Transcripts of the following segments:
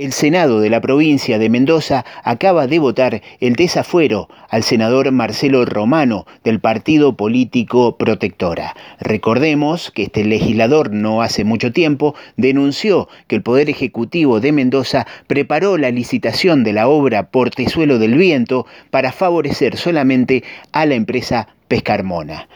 El Senado de la provincia de Mendoza acaba de votar el desafuero al senador Marcelo Romano del partido político Protectora. Recordemos que este legislador no hace mucho tiempo denunció que el Poder Ejecutivo de Mendoza preparó la licitación de la obra Portezuelo del Viento para favorecer solamente a la empresa Pescarmona.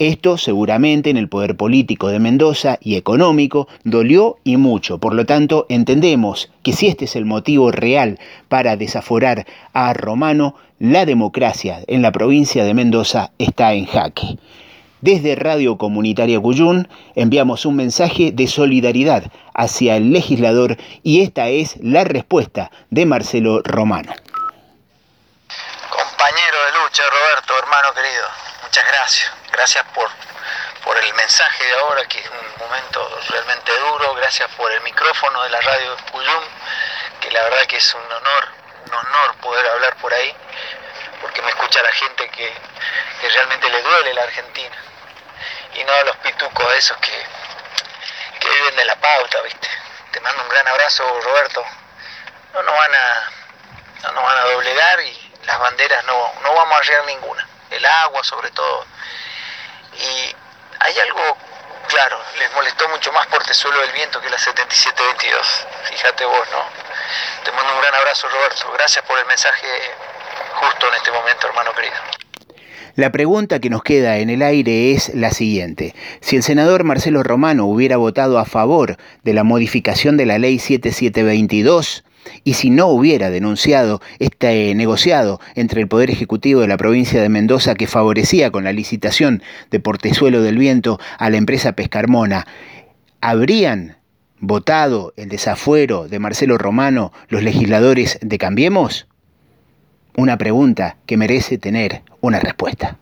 Esto seguramente en el poder político de Mendoza y económico dolió y mucho. Por lo tanto, entendemos que si este es el motivo real para desaforar a Romano, la democracia en la provincia de Mendoza está en jaque. Desde Radio Comunitaria Cuyún enviamos un mensaje de solidaridad hacia el legislador y esta es la respuesta de Marcelo Romano. Compañero de lucha, Roberto, hermano querido, muchas gracias gracias por, por el mensaje de ahora, que es un momento realmente duro, gracias por el micrófono de la radio Cuyum, que la verdad que es un honor, un honor poder hablar por ahí, porque me escucha la gente que, realmente le duele la Argentina, y no a los pitucos esos que, que viven de la pauta, ¿viste? Te mando un gran abrazo, Roberto. No nos van a, no nos van a doblegar y las banderas no, no vamos a arriar ninguna. El agua, sobre todo, y hay algo, claro, les molestó mucho más Portezuelo del Viento que la 7722. Fíjate vos, ¿no? Te mando un gran abrazo, Roberto. Gracias por el mensaje justo en este momento, hermano querido. La pregunta que nos queda en el aire es la siguiente. Si el senador Marcelo Romano hubiera votado a favor de la modificación de la ley 7722, y si no hubiera denunciado este negociado entre el Poder Ejecutivo de la provincia de Mendoza que favorecía con la licitación de Portezuelo del Viento a la empresa Pescarmona, ¿habrían votado el desafuero de Marcelo Romano los legisladores de Cambiemos? Una pregunta que merece tener una respuesta.